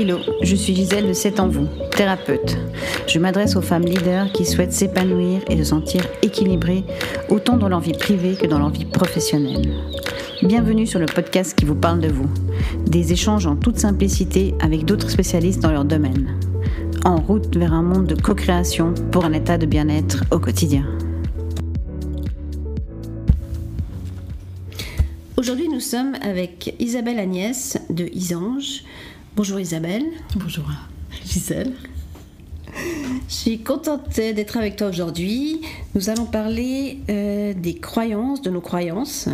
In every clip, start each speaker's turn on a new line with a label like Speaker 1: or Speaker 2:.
Speaker 1: Hello, je suis Gisèle de C'est en vous, thérapeute. Je m'adresse aux femmes leaders qui souhaitent s'épanouir et se sentir équilibrées, autant dans leur vie privée que dans leur vie professionnelle. Bienvenue sur le podcast qui vous parle de vous. Des échanges en toute simplicité avec d'autres spécialistes dans leur domaine. En route vers un monde de co-création pour un état de bien-être au quotidien. Aujourd'hui, nous sommes avec Isabelle Agnès de Isange. Bonjour Isabelle.
Speaker 2: Bonjour Gisèle.
Speaker 1: Je suis contente d'être avec toi aujourd'hui. Nous allons parler euh, des croyances, de nos croyances.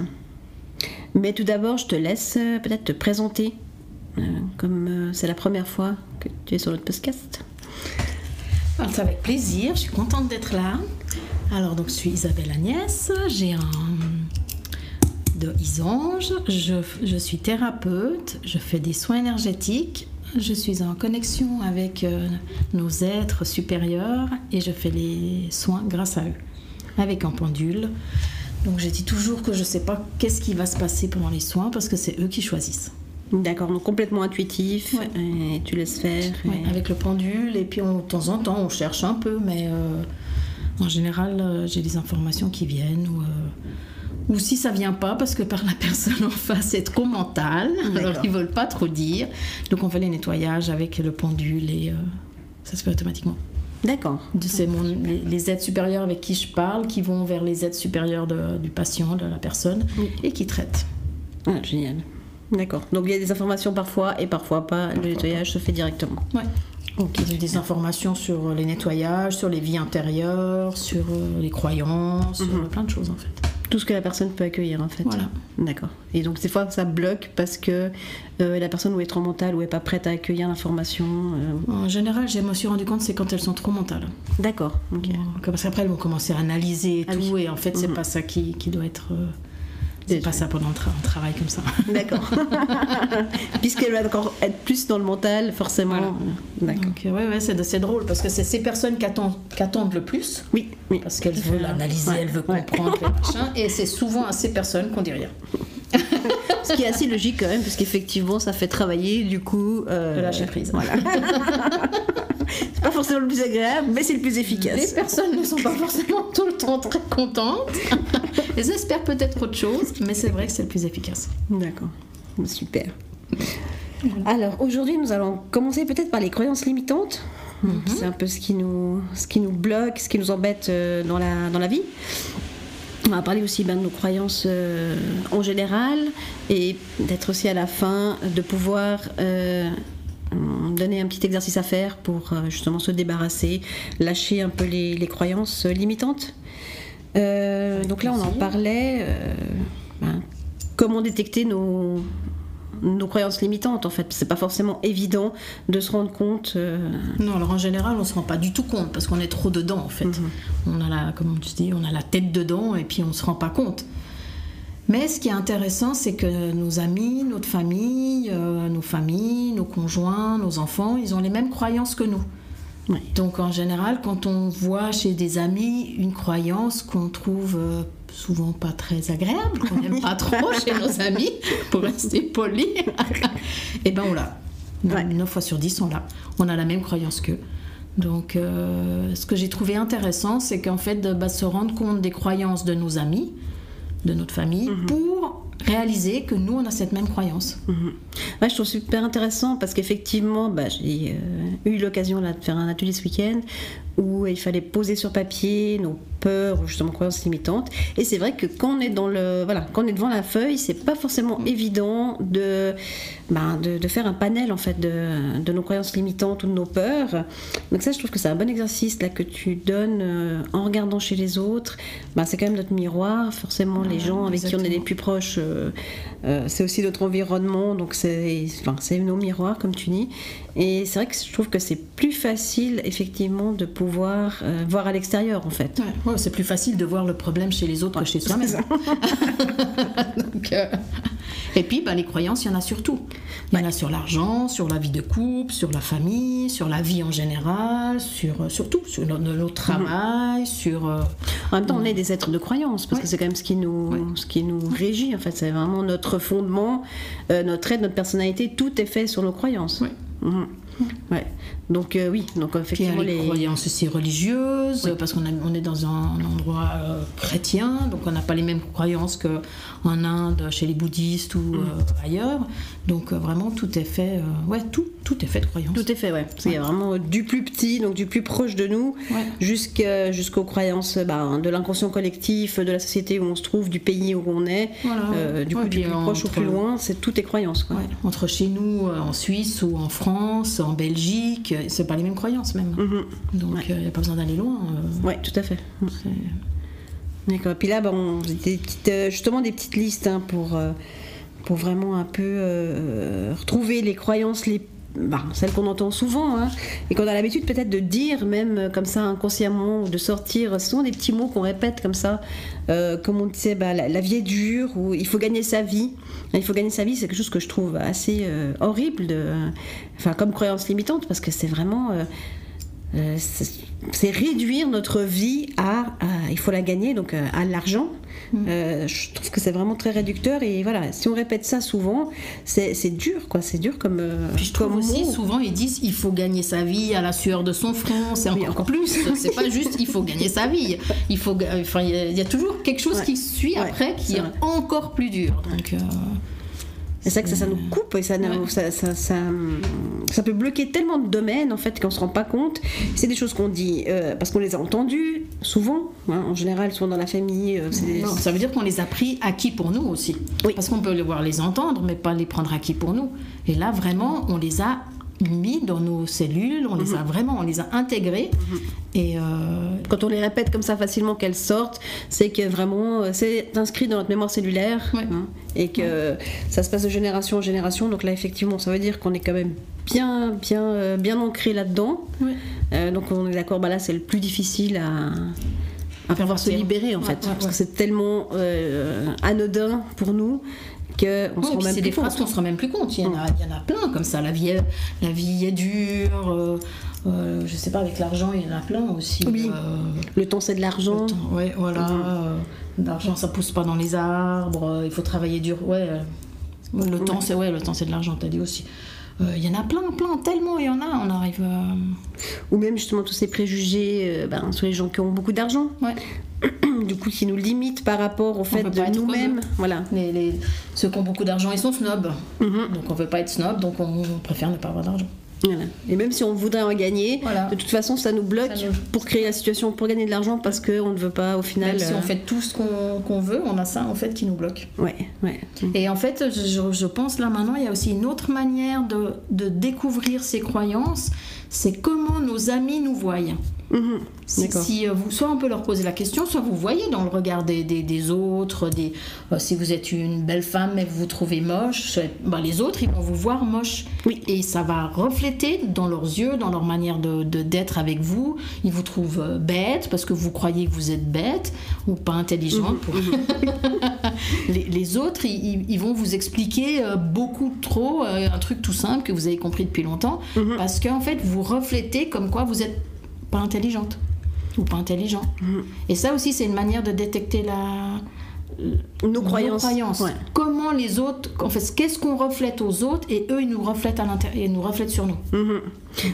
Speaker 1: Mais tout d'abord, je te laisse euh, peut-être te présenter, euh, comme c'est la première fois que tu es sur notre podcast.
Speaker 2: Alors, c'est avec plaisir, je suis contente d'être là. Alors, donc, je suis Isabelle Agnès, j'ai un de Isange. Je, je, suis thérapeute, je fais des soins énergétiques, je suis en connexion avec euh, nos êtres supérieurs et je fais les soins grâce à eux, avec un pendule. Donc je dis toujours que je ne sais pas qu'est-ce qui va se passer pendant les soins parce que c'est eux qui choisissent.
Speaker 1: D'accord, donc complètement intuitif, et tu laisses faire.
Speaker 2: avec le pendule, et puis de temps en temps on cherche un peu, mais euh, en général euh, j'ai des informations qui viennent. Ou, ou si ça vient pas parce que par la personne en face c'est trop mental, alors ils veulent pas trop dire. Donc on fait les nettoyages avec le pendule et euh, ça se fait automatiquement.
Speaker 1: D'accord.
Speaker 2: C'est les, les, aides supérieures avec qui je parle qui vont vers les aides supérieures du patient, de la personne, et qui traitent.
Speaker 1: Ah, génial. D'accord. Donc il y a des informations parfois et parfois pas. Le nettoyage se fait directement.
Speaker 2: Ouais. Donc il y a des informations sur les nettoyages, sur les vies intérieures, sur euh, les croyances, sur mhm. plein de choses en fait
Speaker 1: tout ce que la personne peut accueillir en fait.
Speaker 2: Voilà.
Speaker 1: D'accord. Et donc des fois ça bloque parce que euh, la personne ou est trop mentale ou est pas prête à accueillir l'information.
Speaker 2: Euh. En général, je me suis rendu compte c'est quand elles sont trop mentales.
Speaker 1: D'accord.
Speaker 2: Parce qu'après elles vont commencer à analyser et ah tout et en fait c'est mhm. pas ça qui, qui doit être. Euh, c'est pas ça pendant un, travail comme ça.
Speaker 1: D'accord. Puisqu'elle va encore être plus dans le mental, forcément.
Speaker 2: D'accord. Donc, ouais, ouais, c'est drôle parce que c'est ces personnes qui attendent, le plus.
Speaker 1: Oui, oui.
Speaker 2: Parce qu'elles veulent analyser, elles veulent comprendre les Et c'est souvent à ces personnes qu'on dit rien.
Speaker 1: Ce qui est assez logique quand même, parce qu'effectivement, ça fait travailler du coup.
Speaker 2: Euh, de lâcher prise.
Speaker 1: Voilà. pas forcément le plus agréable, mais c'est le plus efficace.
Speaker 2: Les personnes ne sont pas forcément tout le temps très contentes. Elles espèrent peut-être autre chose, mais c'est vrai que c'est le plus efficace.
Speaker 1: D'accord. Super. Alors aujourd'hui, nous allons commencer peut-être par les croyances limitantes. Mhm. C'est un peu ce qui, nous, ce qui nous bloque, ce qui nous embête euh, dans la, dans la vie. On va parler aussi ben, de nos croyances euh, en général et d'être aussi à la fin de pouvoir euh, donner un petit exercice à faire pour justement se débarrasser, lâcher un peu les, les croyances limitantes. donc là, on en parlait. Ben, comment détecter nos, nos croyances limitantes en fait. C'est pas forcément évident de se rendre compte. Euh,
Speaker 2: non, alors en général, on se rend pas du tout compte parce qu'on est trop dedans en fait. Mhm. On a la, comme tu dis, on a la tête dedans et puis on se rend pas compte. Mais ce qui est intéressant, c'est que nos amis, notre famille, euh, nos familles, nos conjoints, nos enfants, ils ont les mêmes croyances que nous. Donc en général, quand on voit chez des amis une croyance qu'on trouve euh, souvent pas très agréable, qu'on n'aime pas trop chez nos amis, pour rester poli, eh ben on l'a. 9 fois sur 10, on l'a. On a la même croyance qu'eux. Donc, euh, ce que j'ai trouvé intéressant, c'est qu'en fait, de bah, se rendre compte des croyances de nos amis, de notre famille, mhm. pour réaliser que nous, on a cette même croyance.
Speaker 1: Mhm. je trouve super intéressant parce qu'effectivement, bah, j'ai euh, eu l'occasion de faire un atelier ce week-end où il fallait poser sur papier nos peurs ou justement croyances limitantes. Et c'est vrai que quand on est dans le voilà, quand on est devant la feuille, c'est pas forcément évident de, ben, de, faire un panel en fait de, de, nos croyances limitantes ou de nos peurs. Donc ça, je trouve que c'est un bon exercice là que tu donnes euh, en regardant chez les autres. Ben, c'est quand même notre miroir. Forcément, les gens avec qui on est les plus proches, euh, euh, c'est aussi notre environnement. Donc c'est enfin, nos miroirs comme tu dis. Et c'est vrai que je trouve que c'est plus facile effectivement de pouvoir voir à l'extérieur en fait.
Speaker 2: Ouais, c'est plus facile de voir le problème chez les autres que chez soi-même. euh... Et puis bah, les croyances, il y en a surtout. Il y en a sur l'argent, sur la vie de couple, sur la famille, sur la vie en général, sur, euh, surtout sur notre, mhm. travail, sur... Euh,
Speaker 1: en même temps, on est des êtres de croyance, parce que c'est quand même ce qui nous, ce qui nous régit, en fait. C'est vraiment notre fondement, notre aide, notre personnalité, tout est fait sur nos croyances. Mhm. Ouais. Donc euh, oui, donc
Speaker 2: Puis il y a
Speaker 1: effectivement
Speaker 2: les,
Speaker 1: les.
Speaker 2: croyances aussi religieuses,
Speaker 1: Oui.
Speaker 2: parce qu'on on est dans un endroit euh, chrétien, donc on n'a pas les mêmes croyances qu'en Inde, chez les bouddhistes ou
Speaker 1: Mm.
Speaker 2: euh, ailleurs. Donc euh, vraiment tout est fait, euh, ouais, tout, tout est fait de croyances.
Speaker 1: Tout est fait, ouais. Qu'il y a vraiment du plus petit, donc du plus proche de nous,
Speaker 2: Ouais.
Speaker 1: jusqu'aux croyances bah, de l'inconscient collectif, de la société où on se trouve, du pays où on est.
Speaker 2: Voilà.
Speaker 1: Euh, du
Speaker 2: Ouais,
Speaker 1: plus proche au
Speaker 2: entre-
Speaker 1: plus loin, c'est toutes tes croyances. Quoi.
Speaker 2: Entre chez nous, euh, en Suisse ou en France, en Belgique, euh, c'est pas les mêmes croyances même.
Speaker 1: Mhm.
Speaker 2: Donc
Speaker 1: Ouais.
Speaker 2: il n'y a pas besoin d'aller loin. euh,
Speaker 1: Ouais, tout à fait. D'accord. Puis là, bah, on des petites, euh, justement des petites listes hein, pour, euh, pour vraiment un peu euh, retrouver les croyances les bah, celles qu'on entend souvent hein, et qu'on a l'habitude peut-être de dire même euh, comme ça inconsciemment ou de sortir. Ce sont des petits mots qu'on répète comme ça, euh, comme on disait, bah, la, vie est dure ou il faut gagner sa vie. Il faut gagner sa vie, c'est quelque chose que je trouve assez euh, horrible, enfin comme croyance limitante parce que c'est vraiment euh, c'est réduire notre vie à, à- il faut la gagner donc euh, à l'argent. Euh, je trouve que c'est vraiment très réducteur et voilà si on répète ça souvent c'est dur quoi c'est dur comme euh,
Speaker 2: Puis je trouve
Speaker 1: comme
Speaker 2: aussi,
Speaker 1: mot.
Speaker 2: souvent ils disent il faut gagner sa vie à la sueur de son front, c'est
Speaker 1: Oui,
Speaker 2: encore,
Speaker 1: encore
Speaker 2: plus. C'est pas juste il faut gagner sa vie. Il faut, enfin, il y, a- il y a toujours quelque chose
Speaker 1: Ouais.
Speaker 2: qui suit
Speaker 1: Ouais,
Speaker 2: après qui est encore plus dur. Donc, euh,
Speaker 1: c'est ça que ça, ça nous coupe et ça,
Speaker 2: Ouais.
Speaker 1: ça, ça, ça, ça peut bloquer tellement de domaines en fait qu'on se rend pas compte c'est des choses qu'on dit euh, parce qu'on les a entendues souvent hein, en général souvent dans la famille euh, c'est des-
Speaker 2: non, ça veut dire qu'on les a pris acquis pour nous aussi.
Speaker 1: Oui.
Speaker 2: Parce qu'on peut les voir les entendre, mais pas les prendre acquis pour nous. Et là, vraiment, on les a mis dans nos cellules, on les
Speaker 1: Mhm.
Speaker 2: a vraiment, on les a intégrés. Et euh,
Speaker 1: quand on les répète comme ça facilement qu'elles sortent, c'est que vraiment euh, c'est inscrit dans notre mémoire cellulaire
Speaker 2: Ouais.
Speaker 1: hein, et que ça se passe de génération en génération. Donc là, effectivement, ça veut dire qu'on est quand même bien, bien, euh, bien ancré là-dedans.
Speaker 2: Ouais.
Speaker 1: Euh, donc on est d'accord, bah là c'est le plus difficile à, à pouvoir se libérer en
Speaker 2: Ouais,
Speaker 1: fait,
Speaker 2: ouais,
Speaker 1: parce
Speaker 2: ouais.
Speaker 1: que c'est tellement euh, anodin pour nous que on se rend même plus
Speaker 2: des
Speaker 1: compte.
Speaker 2: phrases qu'on se rend même plus compte. Il y en a, il y en a plein comme ça. La vie est, la vie est dure. euh, euh, je sais pas, avec l'argent, il y en a plein aussi.
Speaker 1: Oui.
Speaker 2: euh,
Speaker 1: Le temps c'est de l'argent.
Speaker 2: ouais, voilà.
Speaker 1: Mhm.
Speaker 2: euh, L'argent, ça pousse pas dans les arbres. euh, il faut travailler dur. Ouais. euh, le temps, c'est ouais, le temps, c'est de l'argent. T'as dit aussi. Euh, Il y en a plein, plein, tellement il y en a. On arrive. à-
Speaker 1: Ou même justement tous ces préjugés euh, ben, sur les gens qui ont beaucoup d'argent,
Speaker 2: Ouais.
Speaker 1: du coup qui nous limitent par rapport au fait de nous-mêmes. Voilà.
Speaker 2: Les, les- ceux qui ont beaucoup d'argent, ils sont snobs.
Speaker 1: Mhm.
Speaker 2: Donc on veut pas être snob, donc on, on préfère ne pas avoir d'argent.
Speaker 1: Voilà. Et même si on voudrait en gagner,
Speaker 2: Voilà.
Speaker 1: de toute façon, ça nous bloque
Speaker 2: Ça nous-
Speaker 1: pour créer la situation, pour gagner de l'argent, parce qu'on ne veut pas, au final.
Speaker 2: Même si
Speaker 1: euh,
Speaker 2: on fait tout ce qu'on veut, on a ça en fait qui nous bloque.
Speaker 1: Ouais, ouais.
Speaker 2: Et en fait, je, je pense là maintenant, il y a aussi une autre manière de, de découvrir ces croyances, c'est comment nos amis nous voient.
Speaker 1: Mhm.
Speaker 2: Si, si, euh, vous, soit on peut leur poser la question, soit vous voyez dans le regard des, des- des autres, des, euh, si vous êtes une belle femme mais que vous vous trouvez moche, bah, les autres ils vont vous voir moche.
Speaker 1: Oui.
Speaker 2: Et ça va refléter dans leurs yeux, dans leur manière de d'être avec vous. Ils vous trouvent euh, bête parce que vous croyez que vous êtes bête ou pas intelligente. pour- les, les autres, ils, ils- vont vous expliquer beaucoup trop un truc tout simple que vous avez compris depuis longtemps
Speaker 1: Mhm.
Speaker 2: parce qu'en fait vous reflétez comme quoi vous êtes pas intelligente ou pas intelligent.
Speaker 1: Mhm.
Speaker 2: Et ça aussi, c'est une manière de détecter la
Speaker 1: Nos croyances. Ouais.
Speaker 2: Comment les autres, en fait, qu'est-ce qu'on reflète aux autres et eux ils nous reflètent à l'intérieur, ils nous reflètent sur nous.
Speaker 1: Mhm.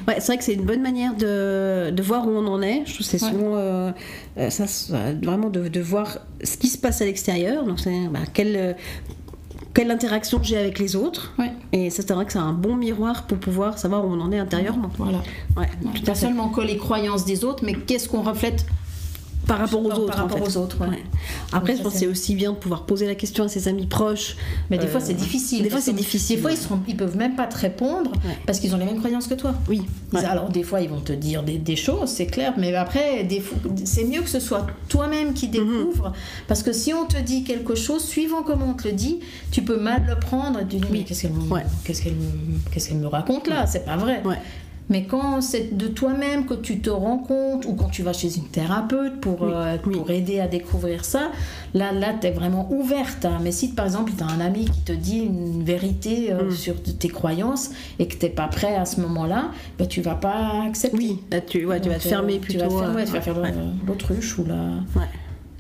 Speaker 1: Ouais, c'est vrai que c'est une bonne manière de, de voir où on en est. Je trouve c'est souvent euh, euh, ça, ça, vraiment de, de voir ce qui se passe à l'extérieur. Donc, c'est bah, euh, quelle interaction j'ai avec les autres.
Speaker 2: Ouais.
Speaker 1: Et ça, c'est vrai que c'est un bon miroir pour pouvoir savoir où on en est intérieurement.
Speaker 2: Voilà.
Speaker 1: Ouais, tout
Speaker 2: Pas seulement que les croyances des autres, mais qu'est-ce qu'on reflète
Speaker 1: Par rapport aux autres.
Speaker 2: par
Speaker 1: en
Speaker 2: rapport
Speaker 1: fait.
Speaker 2: aux autres. ouais.
Speaker 1: Ouais. Après, je pense
Speaker 2: c'est-
Speaker 1: aussi bien de pouvoir poser la question à ses amis proches.
Speaker 2: Mais des
Speaker 1: Euh,
Speaker 2: fois c'est difficile.
Speaker 1: Des fois, c'est difficile.
Speaker 2: Des fois ils, seront, ils peuvent même pas te répondre
Speaker 1: Ouais.
Speaker 2: parce qu'ils ont les mêmes croyances que toi.
Speaker 1: Oui.
Speaker 2: Ils-. Alors des fois ils vont te dire des, des choses, c'est clair, mais après des c'est mieux que ce soit toi-même qui découvre, parce que si on te dit quelque chose, suivant comment on te le dit, tu peux mal le prendre et tu dis mais qu'est-ce qu'elle me, me raconte là, c'est pas vrai. Mais quand c'est de toi-même que tu te rends compte, ou quand tu vas chez une thérapeute pour,
Speaker 1: Oui,
Speaker 2: euh,
Speaker 1: oui.
Speaker 2: pour aider à découvrir ça, là, là tu es vraiment ouverte. hein. Mais si par exemple tu as un ami qui te dit une vérité euh,
Speaker 1: Mm.
Speaker 2: sur tes croyances et que tu n'es pas prêt à ce moment-là, bah, tu vas pas accepter.
Speaker 1: Oui, là, tu, ouais, tu vas te fermer
Speaker 2: euh,
Speaker 1: plutôt.
Speaker 2: Tu vas, te faire- ouais, tu vas faire
Speaker 1: ouais.
Speaker 2: l'autruche ou la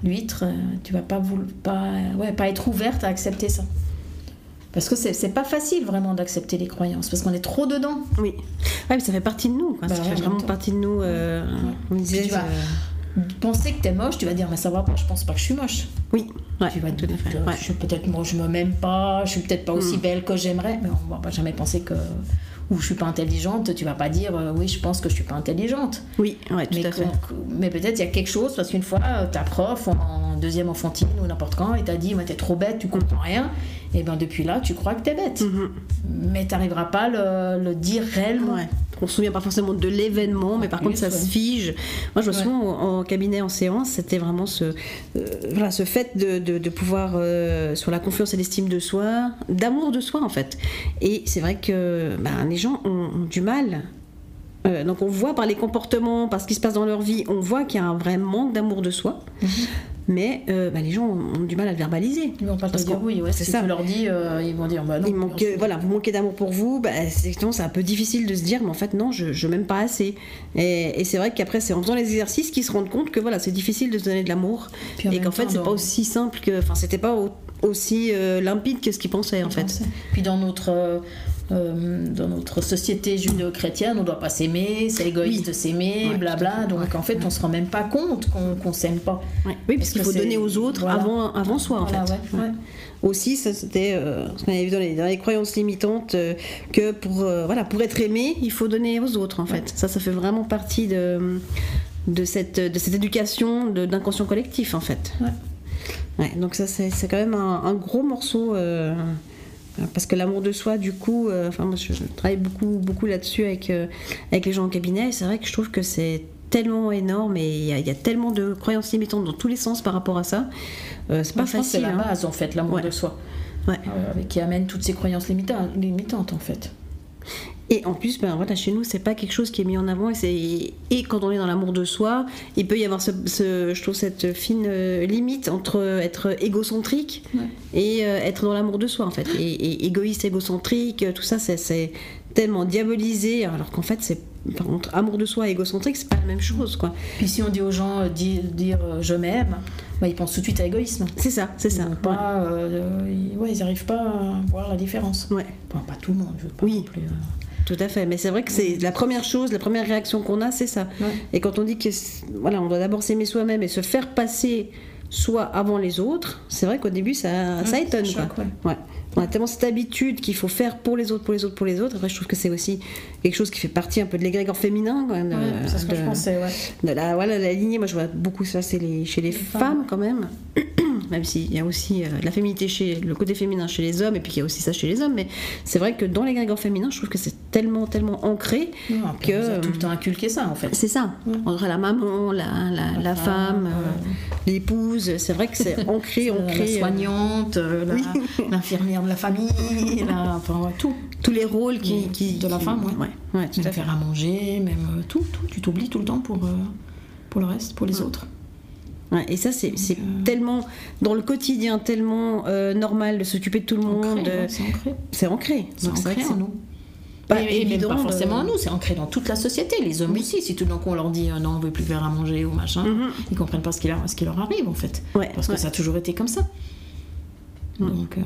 Speaker 2: l'huître. Tu vas pas, pas, ouais, pas être ouverte à accepter ça. Parce que c'est pas facile vraiment d'accepter les croyances, parce qu'on est trop dedans.
Speaker 1: Oui. Ouais, mais ça fait partie de nous. Quoi.
Speaker 2: Bah
Speaker 1: ça fait
Speaker 2: en
Speaker 1: vraiment
Speaker 2: temps.
Speaker 1: partie de nous. euh, On
Speaker 2: Puis
Speaker 1: disait.
Speaker 2: tu vas
Speaker 1: euh,
Speaker 2: penser que t'es moche, tu vas dire, mais ça va pas, je pense pas que je suis moche.
Speaker 1: Oui. Ouais,
Speaker 2: Tu vas
Speaker 1: tout à fait. Ouais.
Speaker 2: je suis peut-être moi, je me m'aime pas, je suis peut-être pas aussi belle que j'aimerais, mais on va pas jamais penser que. Ou je suis pas intelligente, tu vas pas dire, euh, oui, je pense que je suis pas intelligente.
Speaker 1: Oui, ouais, tout
Speaker 2: Mais,
Speaker 1: à fait.
Speaker 2: mais peut-être il y a quelque chose, parce qu'une fois, ta prof en, en deuxième enfantine ou n'importe quand, et t'a dit, mais t'es trop bête, tu comprends rien. Et ben depuis là, tu crois que t'es bête.
Speaker 1: Mhm.
Speaker 2: Mais t'arriveras pas à le, le dire réellement.
Speaker 1: Ouais. On se souvient pas forcément de l'événement, mais par contre ça
Speaker 2: ouais.
Speaker 1: se fige. Moi, je me souviens en, en cabinet, en séance, c'était vraiment ce, euh, voilà, ce fait de, de- de pouvoir, euh, sur la confiance et l'estime de soi, d'amour de soi en fait. Et c'est vrai que ben, les gens ont, ont du mal. Euh, donc on voit par les comportements, par ce qui se passe dans leur vie, on voit qu'il y a un vrai manque d'amour de soi.
Speaker 2: Mhm.
Speaker 1: Mais euh, ben, les gens ont, ont du mal à le verbaliser.
Speaker 2: Ils vont pas te
Speaker 1: Parce
Speaker 2: dire oui, ouais,
Speaker 1: c'est
Speaker 2: si
Speaker 1: ça.
Speaker 2: tu leur dis, euh, ils vont dire bah non.
Speaker 1: Il manque, voilà, vous manquez d'amour pour vous, bah, c'est un peu difficile de se dire, mais en fait, non, je, je m'aime pas assez. Et, et c'est vrai qu'après, c'est en faisant les exercices qu'ils se rendent compte que voilà, c'est difficile de se donner de l'amour. Et qu'en fait, c'est
Speaker 2: dans-
Speaker 1: pas aussi simple que. Enfin, c'était pas au- aussi euh, limpide que ce qu'ils pensaient, en fait.
Speaker 2: Puis dans notre, euh, dans notre société judéo-chrétienne, on doit pas s'aimer, c'est égoïste
Speaker 1: Oui.
Speaker 2: de s'aimer,
Speaker 1: Ouais,
Speaker 2: blabla. Donc
Speaker 1: Ouais.
Speaker 2: en fait, on se rend même pas compte qu'on qu'on s'aime pas.
Speaker 1: Ouais. Oui, parce
Speaker 2: Parce
Speaker 1: qu'il faut donner aux autres
Speaker 2: voilà.
Speaker 1: avant, avant soi, en
Speaker 2: Voilà,
Speaker 1: fait. Aussi, ça, c'était euh, ce qu'on avait vu dans les, dans les croyances limitantes, euh, que pour, euh, voilà, pour être aimé, il faut donner aux autres, en fait. Ça, ça fait vraiment partie de, de, cette, de cette éducation d'inconscient collectif, en fait.
Speaker 2: Ouais.
Speaker 1: Donc ça, c'est c'est quand même un, un gros morceau. euh, parce que l'amour de soi, du coup, euh, enfin moi je, travaille beaucoup, beaucoup là-dessus avec, euh, avec les gens en cabinet, et c'est vrai que je trouve que c'est tellement énorme et il y, a- il y a tellement de croyances limitantes dans tous les sens par rapport à ça. Euh, c'est pas
Speaker 2: que c'est
Speaker 1: facile.
Speaker 2: la
Speaker 1: hein.
Speaker 2: base en fait, l'amour
Speaker 1: Ouais.
Speaker 2: de soi,
Speaker 1: Ouais.
Speaker 2: euh, qui amène toutes ces croyances limita- limitantes en fait.
Speaker 1: Et en plus, ben voilà, chez nous, c'est pas quelque chose qui est mis en avant. Et, quand on est dans l'amour de soi, il peut y avoir, ce, ce- je trouve, cette fine euh, limite entre être égocentrique
Speaker 2: Ouais.
Speaker 1: et euh, être dans l'amour de soi, en fait. Et, et égoïste, égocentrique, euh, tout ça, c'est- tellement diabolisé, alors qu'en fait, c'est par contre, amour de soi et égocentrique, c'est pas la même chose, quoi.
Speaker 2: Puis si on dit aux gens euh, dire, dire, euh, je m'aime, bah, ils pensent tout de suite à égoïsme.
Speaker 1: C'est ça, c'est ça.
Speaker 2: euh, ils, ouais, ils n'arrivent pas à voir la différence.
Speaker 1: Ouais.
Speaker 2: Enfin, pas tout le monde, je veux pas
Speaker 1: Oui.
Speaker 2: non plus, euh,
Speaker 1: Tout à fait, mais c'est vrai que c'est la première chose, la première réaction qu'on a, c'est ça.
Speaker 2: Ouais.
Speaker 1: Et quand on dit que voilà, on doit d'abord s'aimer soi-même et se faire passer soi avant les autres, c'est vrai qu'au début ça, étonne.
Speaker 2: ça choque,
Speaker 1: quoi.
Speaker 2: ouais.
Speaker 1: On a tellement cette habitude qu'il faut faire pour les autres, pour les autres, pour les autres. Après, je trouve que c'est aussi quelque chose qui fait partie un peu de l'égrégore féminin. quoi, de,
Speaker 2: Ouais, c'est ce que je pensais, ouais.
Speaker 1: de la, voilà, la lignée, moi je vois beaucoup ça, c'est les, chez les, femmes.
Speaker 2: femmes.
Speaker 1: quand même. même s'il y a aussi euh, la féminité chez le côté féminin chez les hommes, et puis qu'il y a aussi ça chez les hommes. Mais c'est vrai que dans l'égrégore féminin, je trouve que c'est tellement, tellement ancré que.
Speaker 2: on a tout le
Speaker 1: euh,
Speaker 2: temps inculqué ça en fait.
Speaker 1: C'est ça. Entre la maman, la, la, la femme,
Speaker 2: femme,
Speaker 1: euh, l'épouse, c'est vrai que c'est ancré, ancré.
Speaker 2: la
Speaker 1: euh,
Speaker 2: soignante, euh, l'infirmière de la famille, la- enfin tout.
Speaker 1: tous les rôles qui, qui-
Speaker 2: De la
Speaker 1: qui-
Speaker 2: femme, ouais.
Speaker 1: ouais. tout
Speaker 2: Même
Speaker 1: à fait.
Speaker 2: faire à manger, même euh, tout, tout. Tu t'oublies tout le temps pour, pour le reste, pour les autres.
Speaker 1: Ouais, et ça, c'est
Speaker 2: euh,
Speaker 1: tellement, dans le quotidien, tellement euh, normal de s'occuper de tout le monde.
Speaker 2: Ancré, c'est ancré.
Speaker 1: c'est ancré.
Speaker 2: C'est ancré en nous.
Speaker 1: Pas
Speaker 2: et, et même
Speaker 1: évident
Speaker 2: pas forcément en nous, c'est ancré dans toute la société. Les hommes aussi, si tout d'un coup on leur dit euh, non, on veut plus faire à manger ou machin,
Speaker 1: Mhm.
Speaker 2: ils comprennent pas ce qui leur, ce qui leur arrive en fait.
Speaker 1: Ouais,
Speaker 2: Parce que
Speaker 1: ouais.
Speaker 2: ça a toujours été comme ça. Donc, euh,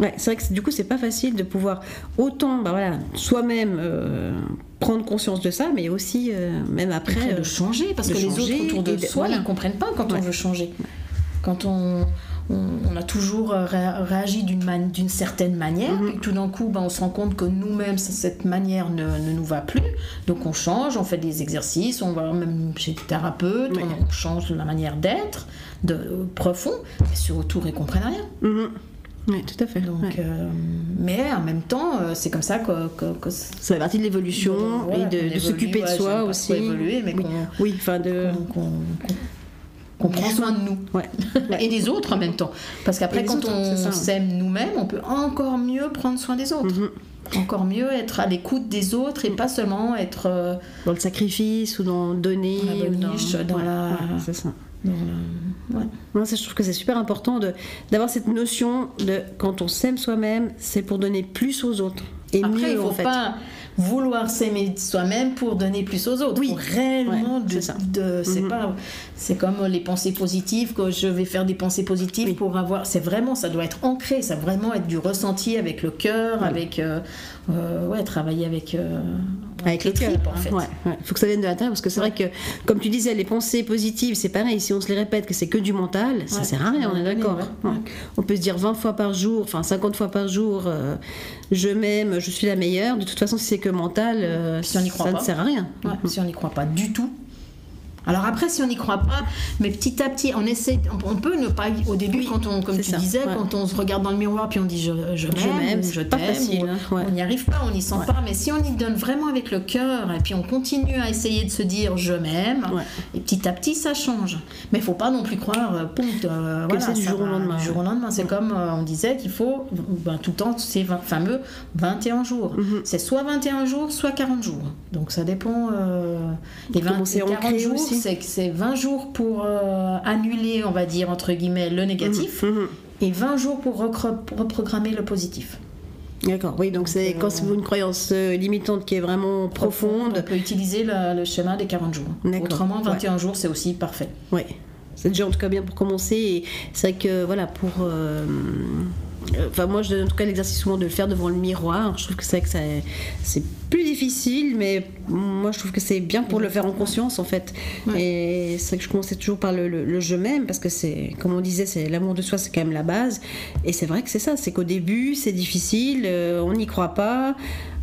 Speaker 1: Ouais, c'est vrai que du coup, c'est pas facile de pouvoir autant, bah voilà, soi-même euh, prendre conscience de ça, mais aussi, euh, même après.
Speaker 2: après,
Speaker 1: euh,
Speaker 2: de changer, parce
Speaker 1: de
Speaker 2: que les
Speaker 1: changer
Speaker 2: autres autour de soi,
Speaker 1: voilà.
Speaker 2: ils comprennent pas quand
Speaker 1: Ouais.
Speaker 2: on veut changer. Quand on, on, on a toujours euh, ré- réagi d'une man- certaine manière,
Speaker 1: Mhm.
Speaker 2: puis tout d'un coup, ben, on se rend compte que nous-mêmes, cette manière ne, ne nous va plus. Donc on change, on fait des exercices, on va même chez le thérapeute,
Speaker 1: Ouais.
Speaker 2: on, on change la manière d'être, de profond, mais ceux autour, ils comprennent rien.
Speaker 1: mhm. Ouais, tout à fait.
Speaker 2: Donc,
Speaker 1: ouais.
Speaker 2: euh, mais en même temps, euh, c'est comme ça que, que,
Speaker 1: Ça fait partie de l'évolution et de, s'occuper de soi aussi.
Speaker 2: évoluer, mais
Speaker 1: oui. oui, enfin de.
Speaker 2: Qu'on prend soin de nous.
Speaker 1: Ouais.
Speaker 2: Et des autres en même temps. Parce qu'après, quand
Speaker 1: autres,
Speaker 2: on
Speaker 1: ça.
Speaker 2: s'aime nous-mêmes, on peut encore mieux prendre soin des autres.
Speaker 1: Mhm.
Speaker 2: Encore mieux être à l'écoute des autres et pas seulement être euh,
Speaker 1: Dans le sacrifice ou dans donner.
Speaker 2: Dans la
Speaker 1: dans,
Speaker 2: boniche, dans
Speaker 1: Ouais,
Speaker 2: la-
Speaker 1: ouais, c'est ça.
Speaker 2: dans la- ouais.
Speaker 1: Moi, ça, je trouve que c'est super important d'avoir cette notion de quand on s'aime soi-même, c'est pour donner plus aux autres et
Speaker 2: Après,
Speaker 1: mieux
Speaker 2: il faut
Speaker 1: en fait.
Speaker 2: pas, vouloir s'aimer soi-même pour donner plus aux autres.
Speaker 1: Oui.
Speaker 2: Pour réellement
Speaker 1: Ouais,
Speaker 2: de,
Speaker 1: c'est ça.
Speaker 2: de- c'est
Speaker 1: Mhm.
Speaker 2: pas c'est comme les pensées positives que je vais faire des pensées positives
Speaker 1: Oui.
Speaker 2: pour avoir c'est vraiment ça doit être ancré, ça doit vraiment être du ressenti avec le cœur, avec euh, euh, ouais, travailler avec euh,
Speaker 1: avec
Speaker 2: les
Speaker 1: cœur.
Speaker 2: en
Speaker 1: hein.
Speaker 2: fait.
Speaker 1: Ouais, ouais. faut que ça vienne de l'intérieur parce que c'est vrai que, comme tu disais, les pensées positives, c'est pareil. Si on se les répète que c'est que du mental, ça sert à rien, on est d'accord.
Speaker 2: Ouais.
Speaker 1: On peut se dire 20 fois par jour, enfin 50 fois par jour, euh, je m'aime, je suis la meilleure. De toute façon, si c'est que mental, euh,
Speaker 2: Si on n'y croit
Speaker 1: ça
Speaker 2: pas.
Speaker 1: ne sert à rien.
Speaker 2: Ouais, si on n'y croit pas du tout. Alors après, si on n'y croit pas, mais petit à petit, on essaie, on on peut ne pas, au début, quand on, comme tu
Speaker 1: ça,
Speaker 2: disais,
Speaker 1: ouais.
Speaker 2: quand on se regarde dans le miroir, puis on dit je, m'aime, je
Speaker 1: pas
Speaker 2: t'aime,
Speaker 1: hein, ouais.
Speaker 2: on n'y arrive pas, on n'y sent
Speaker 1: Ouais.
Speaker 2: pas, mais si on y donne vraiment avec le cœur, et puis on continue à essayer de se dire je m'aime, et petit à petit, ça change. Mais il faut pas non plus croire, euh, poum, euh, voilà,
Speaker 1: c'est du jour au lendemain,
Speaker 2: Du jour au lendemain, c'est comme euh, on disait qu'il faut, ben, tout le temps, ces fameux 21 jours.
Speaker 1: Mhm.
Speaker 2: C'est soit 21 jours, soit 40 jours. Donc ça dépend. euh, et
Speaker 1: Comment c'est
Speaker 2: 40
Speaker 1: ancré
Speaker 2: jours,
Speaker 1: aussi.
Speaker 2: C'est que c'est 20 jours pour euh, annuler, on va dire, entre guillemets, le négatif,
Speaker 1: Mhm.
Speaker 2: et 20 jours pour reprogrammer le positif.
Speaker 1: D'accord, oui, donc c'est
Speaker 2: euh,
Speaker 1: quand c'est une croyance euh, limitante qui est vraiment
Speaker 2: On
Speaker 1: profonde.
Speaker 2: peut utiliser le, le schéma des 40 jours. Autrement,
Speaker 1: ouais.
Speaker 2: 21 jours, c'est aussi parfait.
Speaker 1: Oui, c'est déjà en tout cas bien pour commencer. Et c'est vrai que voilà, pour. euh, euh, Enfin, moi, je donne en tout cas l'exercice souvent de le faire devant le miroir. Je trouve que c'est vrai que c'est plus difficile, mais moi, je trouve que c'est bien pour le faire en conscience, en fait.
Speaker 2: Ouais.
Speaker 1: Et c'est vrai que je commençais toujours par le, le- le je m'aime, parce que c'est, comme on disait, c'est l'amour de soi, c'est quand même la base. Et c'est vrai que c'est ça, c'est qu'au début, c'est difficile, euh, on n'y croit pas.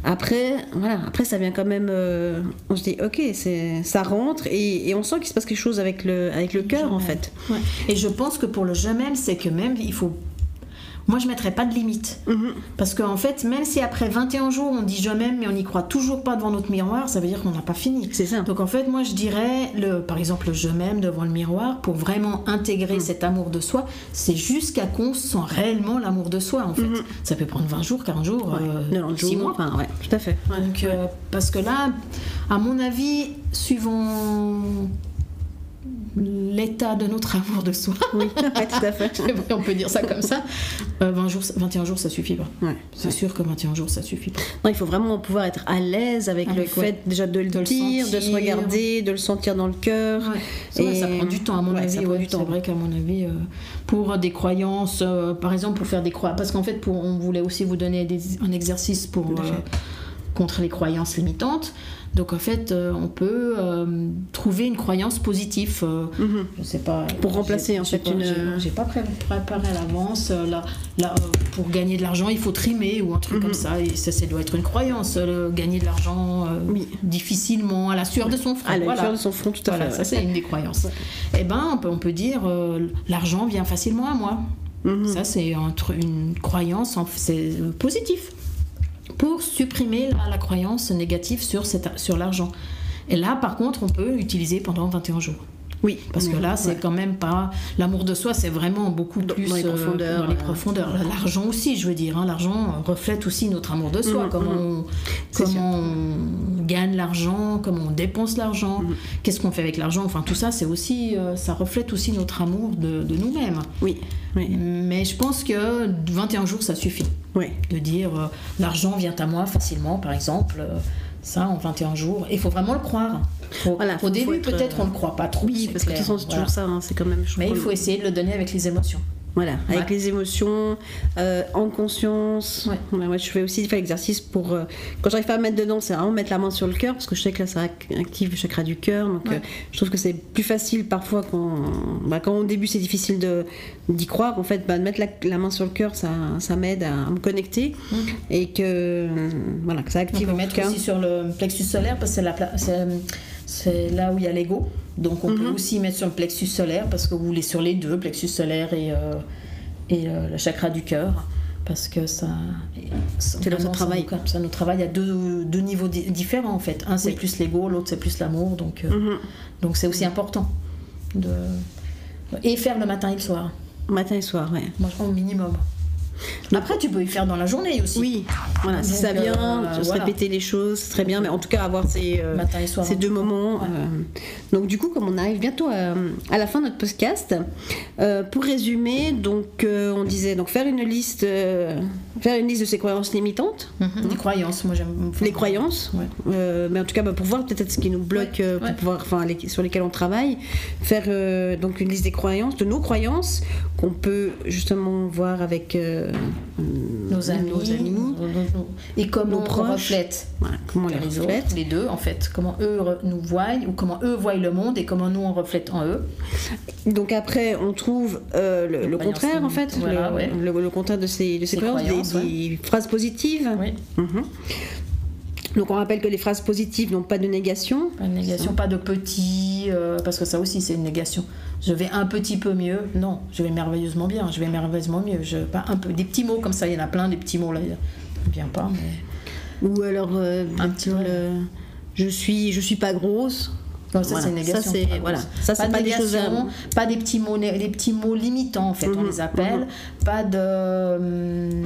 Speaker 1: Après, voilà, après ça vient quand même. euh, on se dit, ok, c'est, ça rentre et, et on sent qu'il se passe quelque chose avec le, avec le cœur en fait.
Speaker 2: Ouais. Et je pense que pour le je m'aime, c'est que même il faut. Moi, je mettrais pas de limite.
Speaker 1: Mhm.
Speaker 2: Parce qu'en fait, même si après 21 jours, on dit je m'aime, mais on n'y croit toujours pas devant notre miroir, ça veut dire qu'on n'a pas fini.
Speaker 1: C'est ça.
Speaker 2: Donc en fait, moi je dirais, le, par exemple, le je m'aime devant le miroir, pour vraiment
Speaker 1: Mm.
Speaker 2: intégrer cet amour de soi, c'est jusqu'à qu'on sent réellement l'amour de soi en fait. Ça peut prendre 20 jours, 40 jours.
Speaker 1: Ouais,
Speaker 2: euh,
Speaker 1: 90
Speaker 2: six
Speaker 1: jours,
Speaker 2: mois.
Speaker 1: enfin, ouais, tout à fait. Ouais.
Speaker 2: Donc, euh, parce que là, à mon avis, suivant l'état de notre amour de soi,
Speaker 1: Oui, ouais, tout à fait.
Speaker 2: on peut dire ça comme ça, euh, 20 jours, 21 jours ça suffit pas.
Speaker 1: Ouais.
Speaker 2: C'est sûr que 21 jours ça suffit pas.
Speaker 1: Non, il faut vraiment pouvoir être à l'aise avec,
Speaker 2: Avec,
Speaker 1: le fait déjà de le
Speaker 2: De le
Speaker 1: dire, de se
Speaker 2: sentir.
Speaker 1: regarder, de le sentir dans le cœur. Et-
Speaker 2: ça prend du temps à mon avis.
Speaker 1: ça prend
Speaker 2: ouais.
Speaker 1: du temps.
Speaker 2: C'est vrai qu'à mon avis, euh, pour des croyances, euh, par exemple pour faire des croyances, parce qu'en fait, pour, on voulait aussi vous donner des- un exercice pour euh, contre les croyances limitantes. Donc en fait, euh, on peut euh, trouver une croyance positive. euh,
Speaker 1: Mhm.
Speaker 2: je sais pas.
Speaker 1: Pour remplacer, en
Speaker 2: j'ai
Speaker 1: fait,
Speaker 2: pas-
Speaker 1: une-
Speaker 2: j'ai- pas pré- préparé à l'avance. Là, là, pour gagner de l'argent, il faut trimer ou un truc comme ça. Et ça, ça doit être une croyance. le gagner de l'argent
Speaker 1: Oui.
Speaker 2: difficilement, à la sueur de son front.
Speaker 1: À la
Speaker 2: voilà.
Speaker 1: fleur de son front, tout à
Speaker 2: Voilà,
Speaker 1: fait.
Speaker 2: ça c'est une des croyances. Eh ben, on peut, on peut dire l'argent vient facilement à moi.
Speaker 1: Mhm.
Speaker 2: Ça c'est un une croyance, c'est positif. Pour supprimer la, croyance négative sur, sur l'argent. Et là, par contre, on peut l'utiliser pendant 21 jours.
Speaker 1: Oui,
Speaker 2: Parce que là, c'est
Speaker 1: Ouais.
Speaker 2: quand même pas. L'amour de soi, c'est vraiment beaucoup plus.
Speaker 1: dans les
Speaker 2: euh,
Speaker 1: profondeurs,
Speaker 2: dans les
Speaker 1: euh,
Speaker 2: profondeurs. L'argent aussi, je veux dire. hein, L'argent reflète aussi notre amour de soi.
Speaker 1: Mhm,
Speaker 2: comment
Speaker 1: mhm.
Speaker 2: on,
Speaker 1: C'est
Speaker 2: comment on gagne l'argent, comment on dépense l'argent,
Speaker 1: Mhm.
Speaker 2: qu'est-ce qu'on fait avec l'argent. Enfin, tout ça, c'est aussi. euh, ça reflète aussi notre amour de, de nous-mêmes.
Speaker 1: Oui, oui,
Speaker 2: Mais je pense que 21 jours, ça suffit.
Speaker 1: oui.
Speaker 2: De dire euh, l'argent vient à moi facilement, par exemple. Ça, en 21 jours. Il faut vraiment le croire. Faut-
Speaker 1: Voilà, faut-
Speaker 2: au début, peut-être,
Speaker 1: euh,
Speaker 2: on ne le croit pas trop.
Speaker 1: Oui, parce que de toute
Speaker 2: clair,
Speaker 1: façon, c'est
Speaker 2: voilà.
Speaker 1: toujours ça, hein, c'est quand même. je
Speaker 2: Mais il faut essayer de le donner avec les émotions.
Speaker 1: Voilà, avec les émotions, euh, en conscience.
Speaker 2: Ouais.
Speaker 1: Voilà, moi, je fais aussi des fois l'exercice pour. euh, quand j'arrive pas à mettre dedans, c'est vraiment mettre la main sur le cœur, parce que je sais que là, ça ac- active le chakra du cœur. Donc,
Speaker 2: Ouais.
Speaker 1: euh, je trouve que c'est plus facile parfois quand. Bah, quand au début, c'est difficile de- d'y croire. En fait, bah, de mettre la, la main sur le cœur, ça, ça m'aide à, me connecter.
Speaker 2: Mm.
Speaker 1: Et que. Voilà, que ça
Speaker 2: On
Speaker 1: active
Speaker 2: peut
Speaker 1: mon
Speaker 2: mettre
Speaker 1: cœur.
Speaker 2: aussi sur le plexus solaire parce que c'est la c'est- là où il y a l'ego. Donc on peut
Speaker 1: Mhm.
Speaker 2: aussi mettre sur le plexus solaire parce que vous voulez sur les deux, plexus solaire et, euh, et euh, le chakra du cœur. Parce que ça.
Speaker 1: C'est là où ça
Speaker 2: nous- Ça nous travaille à deux, deux niveaux di- différents en fait. Un c'est
Speaker 1: Oui.
Speaker 2: plus l'ego, l'autre c'est plus l'amour. Donc euh,
Speaker 1: Mhm.
Speaker 2: donc c'est aussi important. De... Et faire le matin et le soir.
Speaker 1: Matin et soir, ouais.
Speaker 2: Moi je prends au minimum. Après, tu peux y faire dans la journée aussi.
Speaker 1: Oui, voilà, si ça vient,
Speaker 2: euh,
Speaker 1: se
Speaker 2: voilà.
Speaker 1: répéter les choses, c'est très bien, mais en tout cas avoir ces, euh, ces deux moments.
Speaker 2: Ouais.
Speaker 1: euh, donc du coup, comme on arrive bientôt à, à la fin de notre podcast, euh, pour résumer, donc euh, on disait donc faire une liste, euh, faire une liste de ses croyances limitantes,
Speaker 2: Mhm, Des croyances, moi j'aime.
Speaker 1: les croyances,
Speaker 2: Ouais.
Speaker 1: euh, mais en tout cas bah, pour voir peut-être ce qui nous bloque,
Speaker 2: Ouais,
Speaker 1: euh, pour
Speaker 2: ouais.
Speaker 1: pouvoir, enfin les- sur lesquels on travaille, faire euh, donc une liste des croyances, de nos croyances qu'on peut justement voir avec euh,
Speaker 2: Nos amis,
Speaker 1: nos amis.
Speaker 2: Et comment on reflète
Speaker 1: Voilà, comment les
Speaker 2: les
Speaker 1: reflète.
Speaker 2: autres, les deux en fait, comment eux nous voient ou comment eux voient le monde et comment nous on reflète en eux.
Speaker 1: Donc après, on trouve euh, le, contraire en fait,
Speaker 2: voilà,
Speaker 1: le,
Speaker 2: ouais.
Speaker 1: le- le contraire de ces, de ces
Speaker 2: Ces
Speaker 1: croyances, des-
Speaker 2: croyances,
Speaker 1: des, phrases positives.
Speaker 2: Oui.
Speaker 1: Mhm. Donc on rappelle que les phrases positives n'ont pas de négation.
Speaker 2: Pas de négation, pas de petit, euh, parce que ça aussi c'est une négation. Je vais un petit peu mieux, non, je vais merveilleusement bien, je vais merveilleusement mieux. Je, pas un peu, des petits mots comme ça, il y en a plein des petits mots là, bien pas, mais
Speaker 1: Ou alors euh,
Speaker 2: Un petit peu.
Speaker 1: le je suis je suis pas grosse.
Speaker 2: Non, ça
Speaker 1: Voilà.
Speaker 2: c'est négation.
Speaker 1: Ça, c'est-
Speaker 2: pas
Speaker 1: voilà. Ça, c'est
Speaker 2: pas de
Speaker 1: pas des choses à-
Speaker 2: négation, pas des petits mots, des petits mots limitants en fait, on
Speaker 1: Mhm,
Speaker 2: les appelle. Pas de, hum,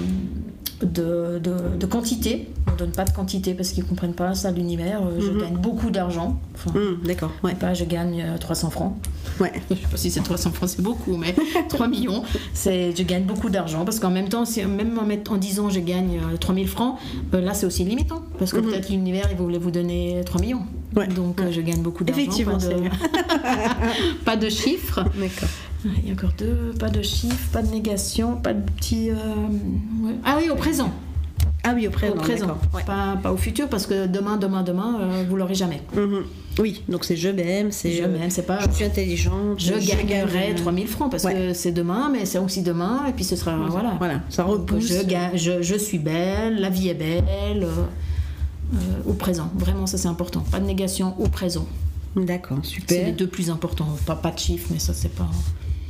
Speaker 2: de, de, de quantité. On donne pas de quantité parce qu'ils comprennent pas ça l'univers. Euh, Je
Speaker 1: Mhm.
Speaker 2: gagne beaucoup d'argent. Enfin,
Speaker 1: Hum, D'accord, ouais.
Speaker 2: pas je gagne euh, 300 francs.
Speaker 1: ouais.
Speaker 2: Je sais pas si c'est 300 francs, c'est beaucoup, mais 3 millions, c'est je gagne beaucoup d'argent parce qu'en même temps, même en, en disant je gagne euh, 3000 francs, euh, là c'est aussi limitant parce que
Speaker 1: Mhm.
Speaker 2: peut-être l'univers il voulait vous donner 3 millions.
Speaker 1: Ouais.
Speaker 2: Donc euh, je gagne beaucoup d'argent.
Speaker 1: Effectivement,
Speaker 2: pas de, pas de chiffres.
Speaker 1: D'accord.
Speaker 2: Il y a encore deux, pas de chiffres, pas de négation, pas de petits. euh, ouais. Ah oui, au présent.
Speaker 1: Ah oui, au présent.
Speaker 2: au présent,
Speaker 1: ouais.
Speaker 2: pas, pas au futur parce que demain, demain, demain, euh, vous l'aurez jamais.
Speaker 1: Mhm. Oui, donc c'est je m'aime, c'est
Speaker 2: Je m'aime, c'est pas.
Speaker 1: je suis intelligente,
Speaker 2: Je gagnerai
Speaker 1: gagne,
Speaker 2: 3000 francs parce
Speaker 1: Ouais.
Speaker 2: que c'est demain, mais c'est aussi demain, et puis ce sera. Voilà.
Speaker 1: Voilà, ça repousse.
Speaker 2: je, je, je suis belle, la vie est belle, euh, euh, au présent. Vraiment, ça c'est important. Pas de négation au présent.
Speaker 1: D'accord,
Speaker 2: C'est
Speaker 1: super.
Speaker 2: les deux plus importants. Pas, pas de chiffres, mais ça c'est pas.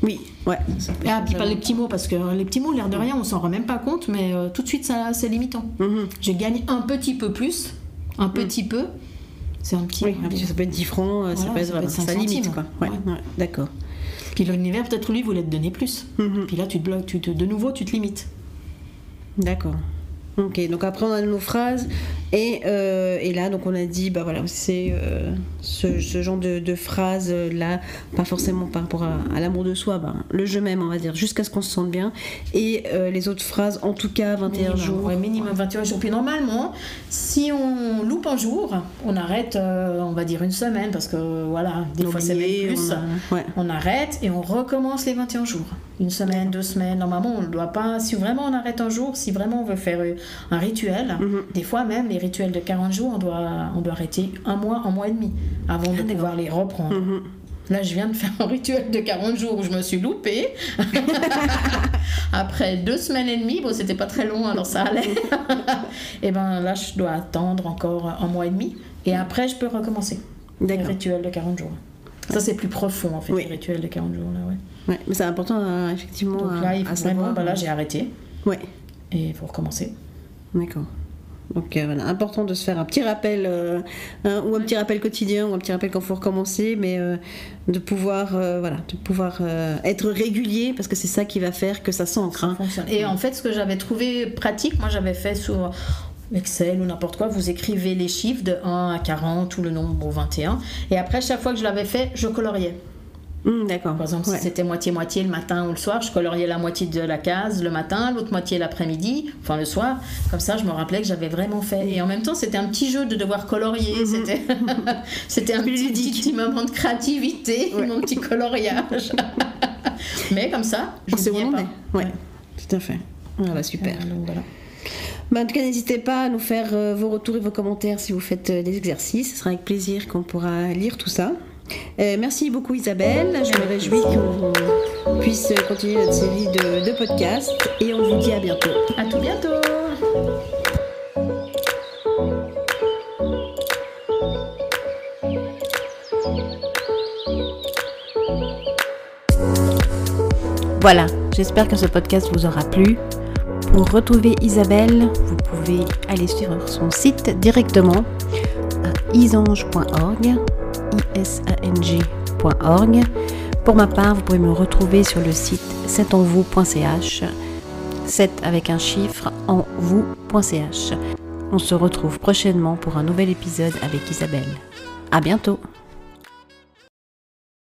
Speaker 1: Oui, ouais. ça peut-
Speaker 2: Ah, puis pas les petits mots, parce que les petits mots, l'air de rien, on s'en rend même pas compte, mais euh, tout de suite, ça, c'est limitant.
Speaker 1: Mhm.
Speaker 2: Je gagne un petit peu plus, un petit peu, c'est un petit.
Speaker 1: Oui, un petit- ça peut être 10 francs, euh, ça peut être,
Speaker 2: ça peut
Speaker 1: voilà,
Speaker 2: être cinq
Speaker 1: ça limite quoi. Ouais,
Speaker 2: Ouais.
Speaker 1: ouais, d'accord.
Speaker 2: Puis l'univers, peut-être lui, voulait te donner plus.
Speaker 1: Mhm.
Speaker 2: Puis là, tu te bloques, tu te, de nouveau, tu te limites.
Speaker 1: D'accord. Ok, donc après on a nos phrases et, euh, et là donc on a dit bah voilà c'est euh, ce, ce genre de, de phrases euh, là pas forcément par rapport à, à l'amour de soi bah, le je m'aime on va dire jusqu'à ce qu'on se sente bien et euh, les autres phrases en tout cas 21
Speaker 2: Minimum,
Speaker 1: jours
Speaker 2: ouais, minimum 21 jours. Puis normalement, si on loupe un jour, on arrête, on va dire une semaine, parce que voilà, des fois c'est même plus.
Speaker 1: on a- ouais.
Speaker 2: On arrête et on recommence les 21 jours. Une semaine, deux semaines. Normalement, on ne doit pas. Si vraiment on arrête un jour, si vraiment on veut faire euh, un rituel,
Speaker 1: Mhm.
Speaker 2: des fois même les rituels de 40 jours, on doit, on doit arrêter un mois, un mois et demi avant de pouvoir les reprendre.
Speaker 1: Mhm.
Speaker 2: Là, je viens de faire un rituel de 40 jours où je me suis loupée. Après deux semaines et demie, bon, c'était pas très long, alors ça allait. et ben là, je dois attendre encore un mois et demi. Et après, je peux recommencer le
Speaker 1: d'accord
Speaker 2: rituel de 40 jours. Ça, c'est plus profond, en fait,
Speaker 1: Oui.
Speaker 2: le rituel de 40 jours. Là, ouais.
Speaker 1: Ouais, mais c'est important euh, effectivement
Speaker 2: Donc
Speaker 1: à,
Speaker 2: là, il
Speaker 1: à
Speaker 2: faut
Speaker 1: savoir
Speaker 2: vraiment, bah là, j'ai arrêté.
Speaker 1: ouais
Speaker 2: Et il faut recommencer.
Speaker 1: D'accord. Donc euh, voilà, important de se faire un petit rappel, euh, hein, ou un petit rappel quotidien, ou un petit rappel quand il faut recommencer, mais euh, de pouvoir, euh, voilà, de pouvoir euh, être régulier, parce que c'est ça qui va faire que ça s'ancre. Hein.
Speaker 2: fonctionne. Et en fait, ce que j'avais trouvé pratique, moi j'avais fait sur Excel ou n'importe quoi, vous écrivez les chiffres de 1 à 40 ou le nombre au 21. Et après, chaque fois que je l'avais fait, je coloriais.
Speaker 1: Hum, D'accord.
Speaker 2: Par exemple,
Speaker 1: Ouais.
Speaker 2: si c'était moitié-moitié le matin ou le soir, je coloriais la moitié de la case le matin, l'autre moitié l'après-midi, enfin le soir. Comme ça, je me rappelais que j'avais vraiment fait. Et en même temps, c'était un petit jeu de devoir colorier. C'était, c'était un petit, petit moment de créativité,
Speaker 1: Ouais.
Speaker 2: mon petit coloriage. Mais comme ça, je
Speaker 1: en
Speaker 2: pas.
Speaker 1: est. Ouais, tout à fait. Voilà, super.
Speaker 2: Euh, donc voilà.
Speaker 1: Bah, en tout cas, n'hésitez pas à nous faire euh, vos retours et vos commentaires si vous faites euh, des exercices. Ce sera avec plaisir qu'on pourra lire tout ça. Euh, merci beaucoup Isabelle. Je me réjouis qu'on puisse continuer notre série de, de podcasts et on vous dit à bientôt.
Speaker 2: À tout bientôt.
Speaker 1: Voilà, j'espère que ce podcast vous aura plu. Pour retrouver Isabelle, vous pouvez aller sur son site directement à isange.org, isang.org. Pour ma part, vous pouvez me retrouver sur le site c'estenvous.ch, 7 avec un chiffre en vous.ch. On se retrouve prochainement pour un nouvel épisode avec Isabelle. À bientôt!